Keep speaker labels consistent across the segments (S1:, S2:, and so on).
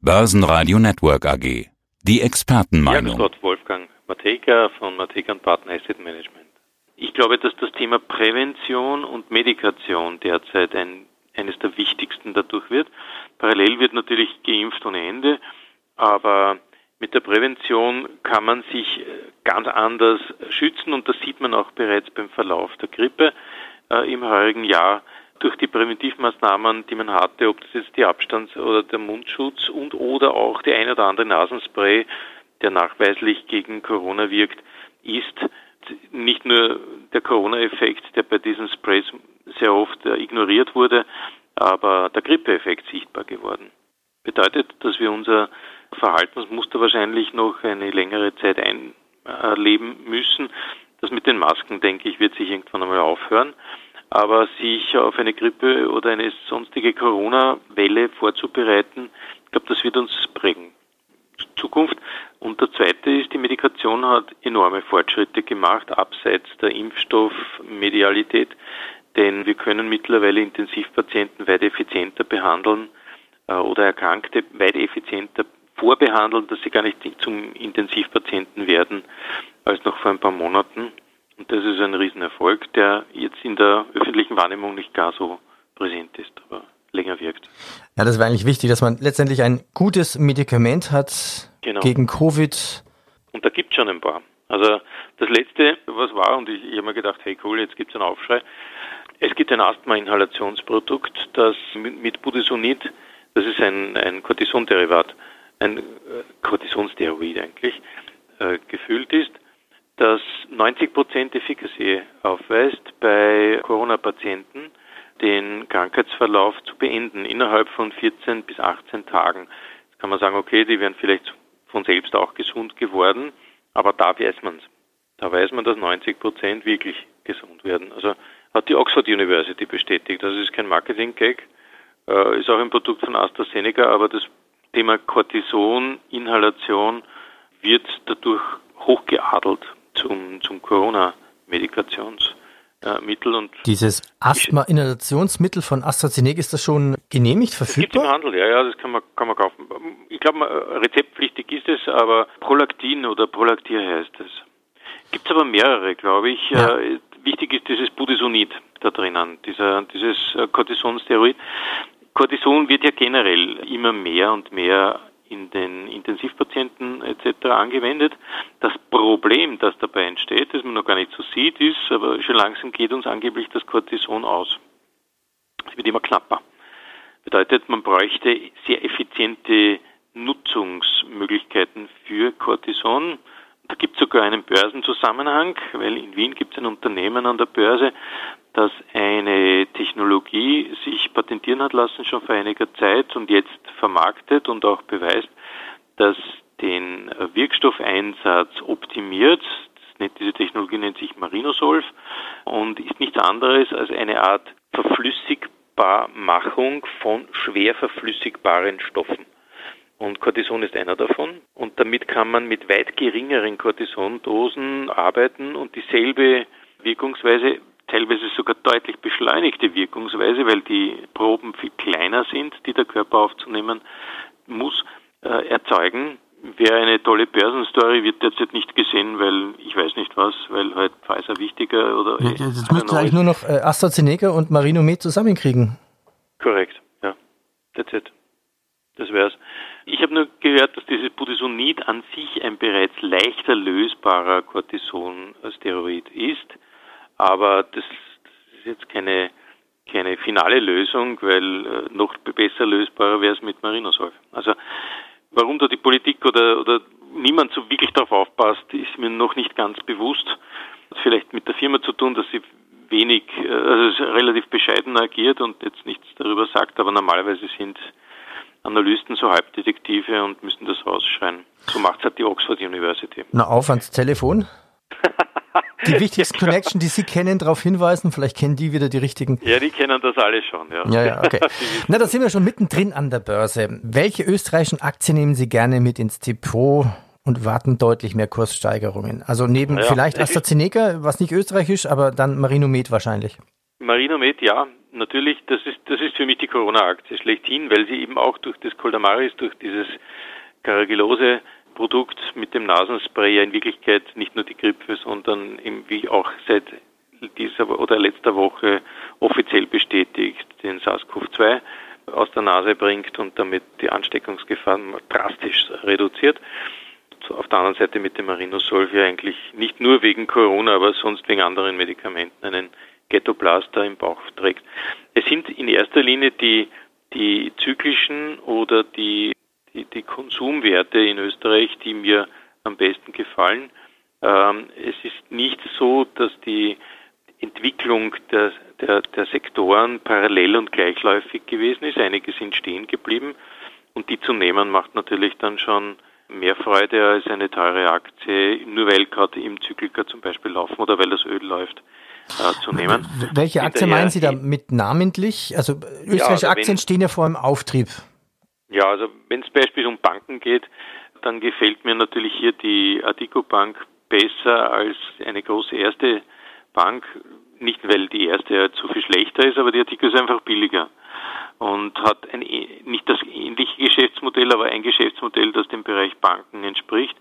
S1: Börsenradio Network AG. Die Expertenmeinung.
S2: Ja, Wolfgang Matejka von Matejka Partner Asset Management. Ich glaube, dass das Thema Prävention und Medikation derzeit ein, eines der wichtigsten dadurch wird. Parallel wird natürlich geimpft ohne Ende, aber mit der Prävention kann man sich äh, ganz anders schützen und das sieht man auch bereits beim Verlauf der Grippe äh, im heurigen Jahr durch die Präventivmaßnahmen, die man hatte, ob das jetzt die Abstands- oder der Mundschutz und oder auch die ein oder andere Nasenspray, der nachweislich gegen Corona wirkt, ist nicht nur der Corona-Effekt, der bei diesen Sprays sehr oft äh, ignoriert wurde, aber der Grippeeffekt sichtbar geworden. Bedeutet, dass wir unser Verhaltensmuster wahrscheinlich noch eine längere Zeit einleben müssen. Das mit den Masken, denke ich, wird sich irgendwann einmal aufhören. Aber sich auf eine Grippe oder eine sonstige Corona-Welle vorzubereiten, ich glaube, das wird uns prägen. Zukunft. Und der zweite ist, die Medikation hat enorme Fortschritte gemacht, abseits der Impfstoffmedialität, denn wir können mittlerweile Intensivpatienten weit effizienter behandeln äh, oder Erkrankte weit effizienter vorbehandeln, dass sie gar nicht zum Intensivpatienten werden als noch vor ein paar Monaten. Und das ist ein Riesenerfolg, der jetzt in der öffentlichen Wahrnehmung nicht gar so präsent ist, aber länger wirkt.
S3: Ja, das war eigentlich wichtig, dass man letztendlich ein gutes Medikament hat genau. gegen Covid.
S2: Und da gibt es schon ein paar. Also das letzte, was war, und ich, ich habe mir gedacht, hey cool, jetzt gibt es einen Aufschrei. Es gibt ein Asthma-Inhalationsprodukt, das mit, mit Budesonid, das ist ein, ein Cortison-Derivat, ein äh, Cortisonsteroid eigentlich, äh, gefüllt ist, das 90% Efficacy aufweist bei Corona-Patienten, den Krankheitsverlauf zu beenden innerhalb von 14 bis 18 Tagen. Jetzt kann man sagen, okay, die wären vielleicht von selbst auch gesund geworden, aber da weiß man es. Da weiß man, dass 90% wirklich gesund werden. Also hat die Oxford University bestätigt. Das ist kein Marketing-Gag, äh, ist auch ein Produkt von AstraZeneca, aber das Thema Cortison, Inhalation wird dadurch hochgeadelt zum, zum Corona-Medikationsmittel. Und
S3: Dieses Asthma-Inhalationsmittel von AstraZeneca, ist das schon genehmigt, verfügbar?
S2: Gibt im Handel, ja, ja, das kann man, kann man kaufen. Ich glaube, rezeptpflichtig ist es, aber Prolaktin oder Prolaktir heißt es. Gibt es aber mehrere, glaube ich. Ja. Äh, wichtig ist dieses Budesonid da drinnen, dieser, dieses äh, Cortisonsteroid. Cortison wird ja generell immer mehr und mehr in den Intensivpatienten etc. angewendet. Das Problem, das dabei entsteht, das man noch gar nicht so sieht, ist, aber schon langsam geht uns angeblich das Cortison aus. Es wird immer knapper. Bedeutet, man bräuchte sehr effiziente Nutzungsmöglichkeiten für Cortison. Da gibt es sogar einen Börsenzusammenhang, weil in Wien gibt es ein Unternehmen an der Börse, das patentieren hat lassen schon vor einiger Zeit und jetzt vermarktet und auch beweist, dass den Wirkstoffeinsatz optimiert. diese Technologie nennt sich Marinosolv und ist nichts anderes als eine Art Verflüssigbarmachung von schwer verflüssigbaren Stoffen. Und Cortison ist einer davon. Und damit kann man mit weit geringeren Cortisondosen arbeiten und dieselbe Wirkungsweise, teilweise sogar deutlich beschleunigte Wirkungsweise, weil die Proben viel kleiner sind, die der Körper aufzunehmen muss, äh, erzeugen. Wäre eine tolle Börsenstory, wird derzeit nicht gesehen, weil ich weiß nicht was, weil halt Pfizer wichtiger oder.
S3: Ja, jetzt müsste eigentlich nur noch äh, AstraZeneca und Marinomed zusammenkriegen.
S2: Korrekt, ja. That's it. Das wär's. Ich habe nur gehört, dass dieses Budesonid an sich ein bereits leichter lösbarer Cortisonsteroid ist, aber das, das ist jetzt keine, keine finale Lösung, weil äh, noch besser lösbarer wäre es mit Marinosolv. Also warum da die Politik oder, oder niemand so wirklich darauf aufpasst, ist mir noch nicht ganz bewusst. Hat vielleicht mit der Firma zu tun, dass sie wenig, äh, also relativ bescheiden agiert und jetzt nichts darüber sagt, aber normalerweise sind Analysten so Halbdetektive und müssen das rausschreien. So macht es halt die Oxford University.
S3: Na, auf ans Telefon. Die wichtigsten Connection, die Sie kennen, darauf hinweisen, vielleicht kennen die wieder die richtigen.
S2: Ja, die kennen das alle schon, ja.
S3: Ja, ja, okay. Na, da sind wir schon mittendrin an der Börse. Welche österreichischen Aktien nehmen Sie gerne mit ins Depot und warten deutlich mehr Kurssteigerungen? Also neben ja, vielleicht AstraZeneca, was nicht österreichisch, aber dann Marinomed wahrscheinlich.
S2: Marinomed, ja, natürlich, das ist, das ist für mich die Corona-Aktie schlechthin, weil sie eben auch durch das Coldamaris, durch dieses Caragillose Produkt mit dem Nasenspray ja in Wirklichkeit nicht nur die Grippe, sondern wie auch seit dieser oder letzter Woche offiziell bestätigt den SARS-CoV-2 aus der Nase bringt und damit die Ansteckungsgefahr drastisch reduziert. Auf der anderen Seite mit dem Marinosolv ja eigentlich nicht nur wegen Corona, aber sonst wegen anderen Medikamenten einen Ghettoplaster im Bauch trägt. Es sind in erster Linie die, die zyklischen oder die, die, die Konsumwerte in Österreich, die mir am besten gefallen. Ähm, es ist nicht so, dass die Entwicklung der, der, der Sektoren parallel und gleichläufig gewesen ist. Einige sind stehen geblieben und die zu nehmen macht natürlich dann schon mehr Freude als eine teure Aktie, nur weil gerade im Zyklika zum Beispiel laufen oder weil das Öl läuft äh, zu nehmen.
S3: Welche Aktie meinen Sie damit namentlich? Also österreichische ja, also Aktien stehen ja vor einem Auftrieb.
S2: Ja, also wenn es beispielsweise um Banken geht, dann gefällt mir natürlich hier die Adico Bank besser als eine große erste Bank. Nicht, weil die erste ja zu viel schlechter ist, aber die Adico ist einfach billiger und hat ein, nicht das ähnliche Geschäftsmodell, aber ein Geschäftsmodell, das dem Bereich Banken entspricht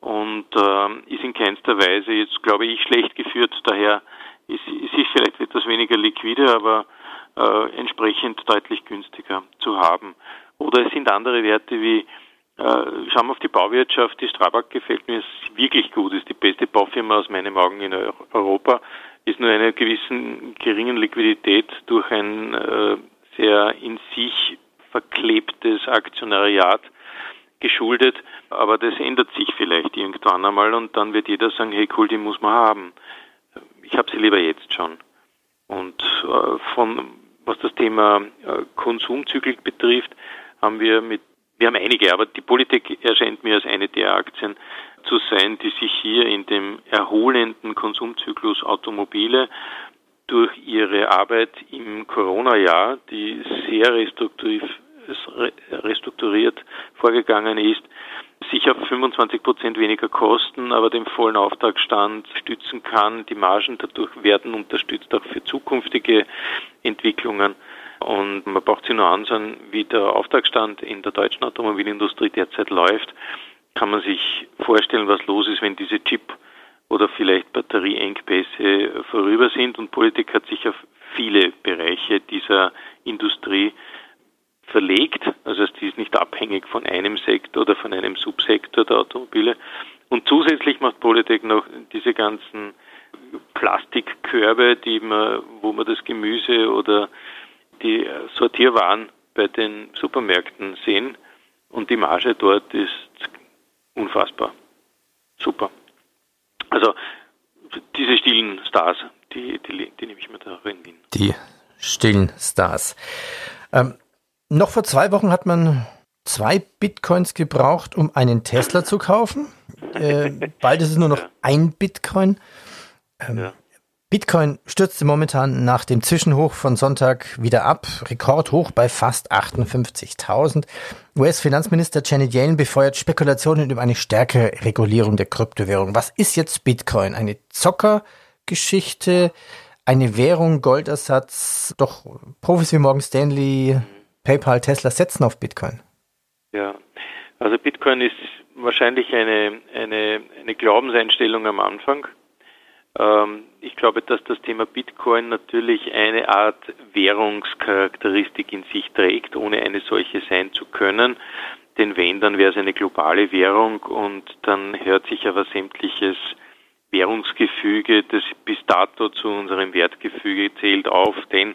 S2: und äh, ist in keinster Weise jetzt, glaube ich, schlecht geführt. Daher ist, ist sie vielleicht etwas weniger liquide, aber äh, entsprechend deutlich günstiger zu haben. Oder es sind andere Werte wie äh, schauen wir auf die Bauwirtschaft. Die Strabag gefällt mir wirklich gut. Ist die beste Baufirma aus meinen Augen in Europa. Ist nur einer gewissen geringen Liquidität durch ein äh, sehr in sich verklebtes Aktionariat geschuldet. Aber das ändert sich vielleicht irgendwann einmal und dann wird jeder sagen, hey cool, die muss man haben ich habe sie lieber jetzt schon. Und äh, von was das Thema äh, Konsumzyklik betrifft, haben wir mit wir haben einige, aber die Politik erscheint mir als eine der Aktien zu sein, die sich hier in dem erholenden Konsumzyklus Automobile durch ihre Arbeit im Corona-Jahr, die sehr restrukturiert vorgegangen ist, sicher 25 Prozent weniger Kosten, aber den vollen Auftragsstand stützen kann. Die Margen dadurch werden unterstützt auch für zukünftige Entwicklungen. Und man braucht sich nur ansehen, wie der Auftragsstand in der deutschen Automobilindustrie derzeit läuft. Kann man sich vorstellen, was los ist, wenn diese Chip- oder vielleicht Batterieengpässe vorüber sind. Und Politik hat sich auf viele Bereiche dieser Industrie verlegt, also die ist nicht abhängig von einem Sektor oder von einem Subsektor der Automobile. Und zusätzlich macht Polytech noch diese ganzen Plastikkörbe, die man, wo man das Gemüse oder die Sortierwaren bei den Supermärkten sehen. Und die Marge dort ist unfassbar. Super. Also diese stillen Stars, die, die, die nehme ich mir da in Wien.
S3: Die stillen Stars. Ähm, noch vor zwei Wochen hat man zwei Bitcoins gebraucht, um einen Tesla zu kaufen. Äh, bald ist es nur noch ja. ein Bitcoin. Ähm, ja. Bitcoin stürzte momentan nach dem Zwischenhoch von Sonntag wieder ab. Rekordhoch bei fast 58.000. US-Finanzminister Janet Yellen befeuert Spekulationen über eine stärkere Regulierung der Kryptowährung. Was ist jetzt Bitcoin? Eine Zockergeschichte? Eine Währung, Goldersatz? Doch Profis wie Morgan Stanley PayPal, Tesla setzen auf Bitcoin?
S2: Ja, also Bitcoin ist wahrscheinlich eine, eine, eine Glaubenseinstellung am Anfang. Ähm, ich glaube, dass das Thema Bitcoin natürlich eine Art Währungscharakteristik in sich trägt, ohne eine solche sein zu können. Denn wenn, dann wäre es eine globale Währung und dann hört sich aber sämtliches Währungsgefüge, das bis dato zu unserem Wertgefüge zählt, auf. Denn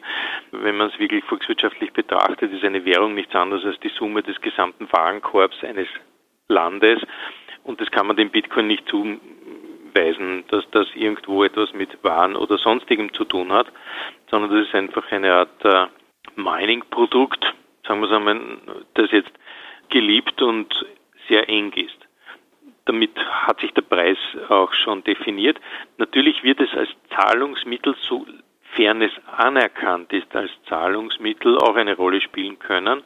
S2: wenn man es wirklich volkswirtschaftlich betrachtet, ist eine Währung nichts anderes als die Summe des gesamten Warenkorbs eines Landes. Und das kann man dem Bitcoin nicht zuweisen, dass das irgendwo etwas mit Waren oder sonstigem zu tun hat, sondern das ist einfach eine Art äh, Mining-Produkt, sagen wir es einmal, das jetzt geliebt und sehr eng ist damit hat sich der Preis auch schon definiert. Natürlich wird es als Zahlungsmittel, sofern es anerkannt ist als Zahlungsmittel, auch eine Rolle spielen können.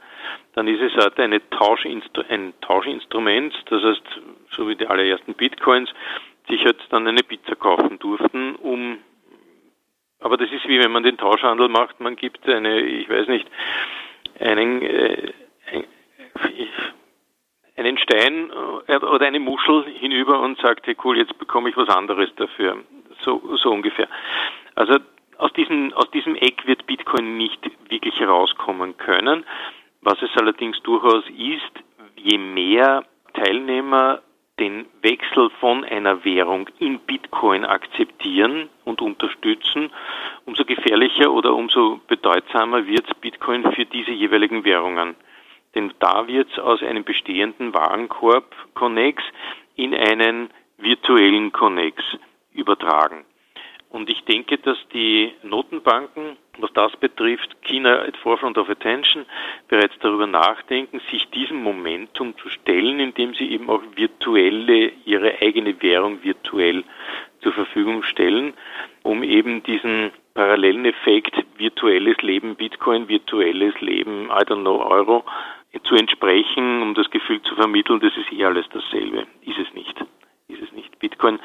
S2: Dann ist es halt eine Tauschinstru ein Tauschinstrument, das heißt, so wie die allerersten Bitcoins, sich halt dann eine Pizza kaufen durften, um Aber das ist wie wenn man den Tauschhandel macht, man gibt eine, ich weiß nicht, einen, äh, einen Stein äh, oder eine Muschel hinüber und sagt, hey cool, jetzt bekomme ich was anderes dafür. So, so ungefähr. Also aus diesem, aus diesem Eck wird Bitcoin nicht wirklich herauskommen können. Was es allerdings durchaus ist, je mehr Teilnehmer den Wechsel von einer Währung in Bitcoin akzeptieren und unterstützen, umso gefährlicher oder umso bedeutsamer wird Bitcoin für diese jeweiligen Währungen. Denn da wird es aus einem bestehenden Warenkorb Connex in einen virtuellen Connex übertragen. Und ich denke, dass die Notenbanken, was das betrifft, China at forefront of attention, bereits darüber nachdenken, sich diesem Momentum zu stellen, indem sie eben auch virtuelle, ihre eigene Währung virtuell zur Verfügung stellen, um eben diesen parallelen Effekt virtuelles Leben Bitcoin, virtuelles Leben, I don't know, Euro, zu entsprechen, um das Gefühl zu vermitteln, das ist eh alles dasselbe. Ist es nicht. Ist es nicht. Bitcoin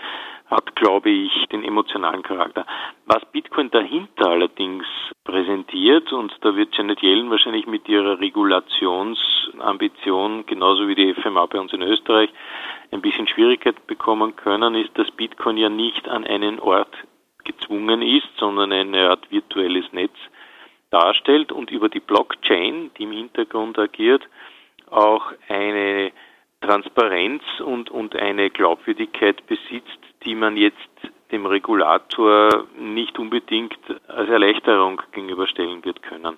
S2: hat, glaube ich, den emotionalen Charakter. Was Bitcoin dahinter allerdings präsentiert, und da wird Janet Yellen wahrscheinlich mit ihrer Regulationsambition, genauso wie die FMA bei uns in Österreich, ein bisschen Schwierigkeit bekommen können, ist, dass Bitcoin ja nicht an einen Ort gezwungen ist, sondern eine Art virtuelles Netz darstellt und über die Blockchain, die im Hintergrund agiert, auch eine Transparenz und, und eine Glaubwürdigkeit besitzt, die man jetzt dem Regulator nicht unbedingt als Erleichterung gegenüberstellen wird können.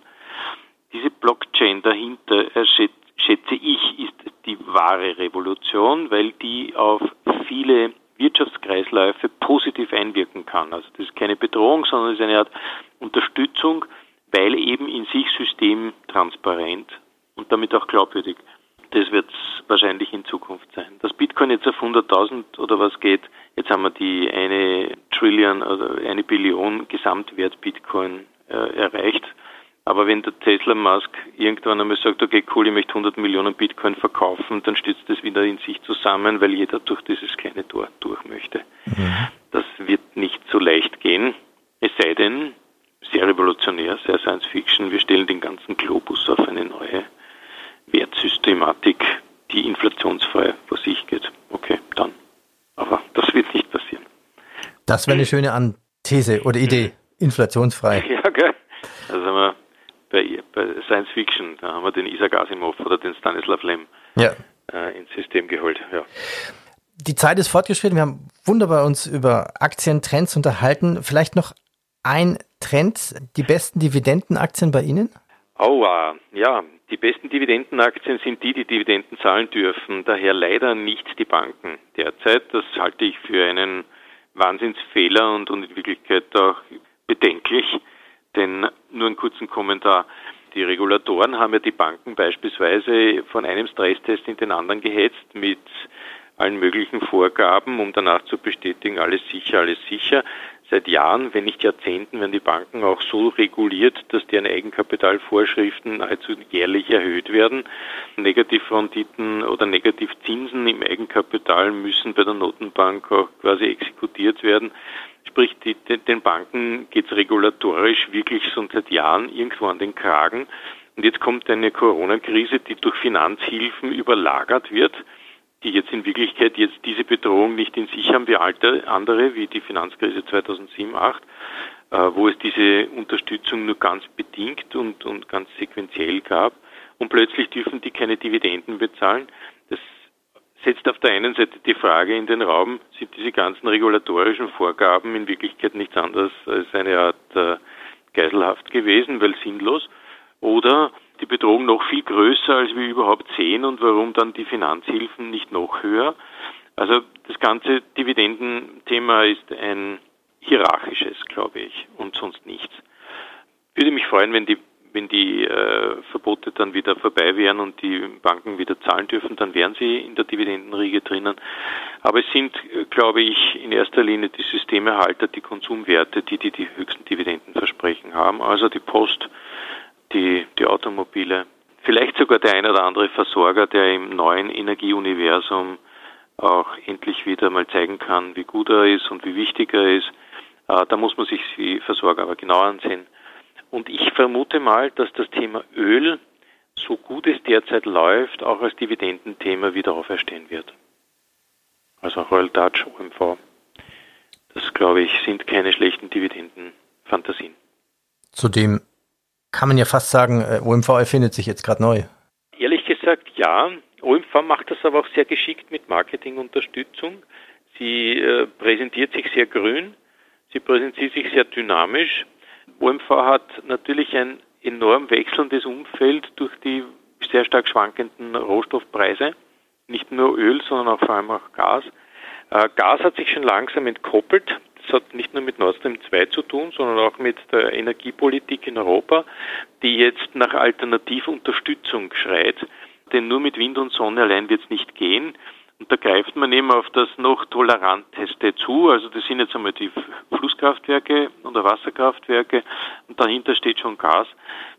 S2: Diese Blockchain dahinter, schätze ich, ist die wahre Revolution, weil die auf viele Wirtschaftskreisläufe positiv einwirken kann. Also das ist keine Bedrohung, sondern es ist eine Art Unterstützung weil eben in sich systemtransparent und damit auch glaubwürdig. Das wird es wahrscheinlich in Zukunft sein. Dass Bitcoin jetzt auf 100.000 oder was geht, jetzt haben wir die eine Trillion oder eine Billion Gesamtwert Bitcoin äh, erreicht. Aber wenn der Tesla Musk irgendwann einmal sagt, okay, cool, ich möchte 100 Millionen Bitcoin verkaufen, dann stützt das wieder in sich zusammen, weil jeder durch dieses kleine Tor durch möchte. Mhm. Das wird nicht so leicht gehen. Es sei denn, sehr revolutionär, sehr Science Fiction. Wir stellen den ganzen Globus auf eine neue Wertsystematik, die inflationsfrei vor sich geht. Okay, dann. Aber das wird nicht passieren.
S3: Das wäre eine schöne Anthese oder Idee. Inflationsfrei.
S2: Ja, gell. Also haben wir bei, bei Science Fiction, da haben wir den Isaac Asimov oder den Stanislav Lem ja. äh, ins System geholt. Ja.
S3: Die Zeit ist fortgeschritten. Wir haben wunderbar uns über Aktientrends unterhalten. Vielleicht noch ein Trend, die besten Dividendenaktien bei Ihnen?
S2: Oh, ja, die besten Dividendenaktien sind die, die Dividenden zahlen dürfen, daher leider nicht die Banken derzeit. Das halte ich für einen Wahnsinnsfehler und, in Wirklichkeit auch bedenklich, denn nur einen kurzen Kommentar. Die Regulatoren haben ja die Banken beispielsweise von einem Stresstest in den anderen gehetzt mit allen möglichen Vorgaben, um danach zu bestätigen, alles sicher, alles sicher. Seit Jahren, wenn nicht Jahrzehnten, werden die Banken auch so reguliert, dass deren Eigenkapitalvorschriften nahezu jährlich erhöht werden. Negativrenditen oder Negativzinsen im Eigenkapital müssen bei der Notenbank auch quasi exekutiert werden. Sprich, die, den Banken geht es regulatorisch wirklich schon seit Jahren irgendwo an den Kragen. Und jetzt kommt eine Corona-Krise, die durch Finanzhilfen überlagert wird die jetzt in Wirklichkeit jetzt diese Bedrohung nicht in sich haben wie alte, andere, wie die Finanzkrise 2007, 2008, äh, wo es diese Unterstützung nur ganz bedingt und, und ganz sequenziell gab. Und plötzlich dürfen die keine Dividenden bezahlen. Das setzt auf der einen Seite die Frage in den Raum, sind diese ganzen regulatorischen Vorgaben in Wirklichkeit nichts anderes als eine Art äh, Geiselhaft gewesen, weil sinnlos? Oder Bedrohung noch viel größer, als wir überhaupt sehen und warum dann die Finanzhilfen nicht noch höher. Also das ganze Dividendenthema ist ein hierarchisches, glaube ich, und sonst nichts. Würde mich freuen, wenn die wenn die äh, Verbote dann wieder vorbei wären und die Banken wieder zahlen dürfen, dann wären sie in der Dividendenriege drinnen. Aber es sind, glaube ich, in erster Linie die Systemerhalter, die Konsumwerte, die die, die höchsten Dividendenversprechen haben. Also die Post, die, Automobile. Vielleicht sogar der ein oder andere Versorger, der im neuen Energieuniversum auch endlich wieder mal zeigen kann, wie gut er ist und wie wichtig er ist. Äh, da muss man sich die Versorger aber genau ansehen. Und ich vermute mal, dass das Thema Öl, so gut es derzeit läuft, auch als Dividendenthema wieder auferstehen wird. Also Royal Dutch, OMV. Das, glaube ich, sind keine schlechten Dividendenfantasien.
S3: Zudem kann man ja fast sagen, äh, OMV erfindet sich jetzt gerade neu.
S2: Ehrlich gesagt, ja. OMV macht das aber auch sehr geschickt mit Marketingunterstützung. Sie äh, präsentiert sich sehr grün, sie präsentiert sich sehr dynamisch. OMV hat natürlich ein enorm wechselndes Umfeld durch die sehr stark schwankenden Rohstoffpreise. Nicht nur Öl, sondern auch vor allem auch Gas. Äh, Gas hat sich schon langsam entkoppelt. Das hat nicht nur mit Nord Stream 2 zu tun, sondern auch mit der Energiepolitik in Europa, die jetzt nach Alternativunterstützung schreit. Denn nur mit Wind und Sonne allein wird es nicht gehen. Und da greift man eben auf das noch toleranteste zu. Also das sind jetzt einmal die Flusskraftwerke oder Wasserkraftwerke und dahinter steht schon Gas.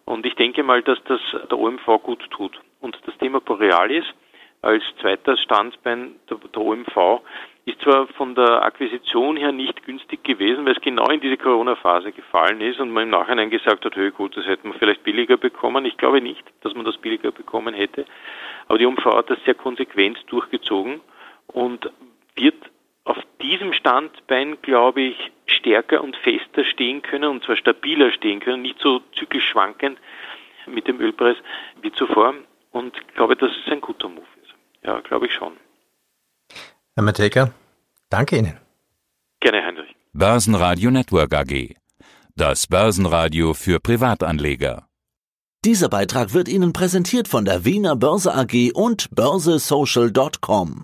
S2: Und ich denke mal, dass das der OMV gut tut. Und das Thema Borealis als zweiter Standbein der, der OMV ist zwar von der Akquisition her nicht günstig gewesen, weil es genau in diese Corona-Phase gefallen ist und man im Nachhinein gesagt hat, hey gut, das hätten wir vielleicht billiger bekommen. Ich glaube nicht, dass man das billiger bekommen hätte. Aber die OMV hat das sehr konsequent durchgezogen und wird auf diesem Standbein, glaube ich, stärker und fester stehen können und zwar stabiler stehen können, nicht so zyklisch schwankend mit dem Ölpreis wie zuvor. Und ich glaube, dass es ein guter Move ist. Ja, glaube ich schon.
S3: Herr Matejka, danke Ihnen.
S2: Gerne, Heinrich.
S1: Börsenradio Network AG. Das Börsenradio für Privatanleger.
S4: Dieser Beitrag wird Ihnen präsentiert von der Wiener Börse AG und börsesocial.com.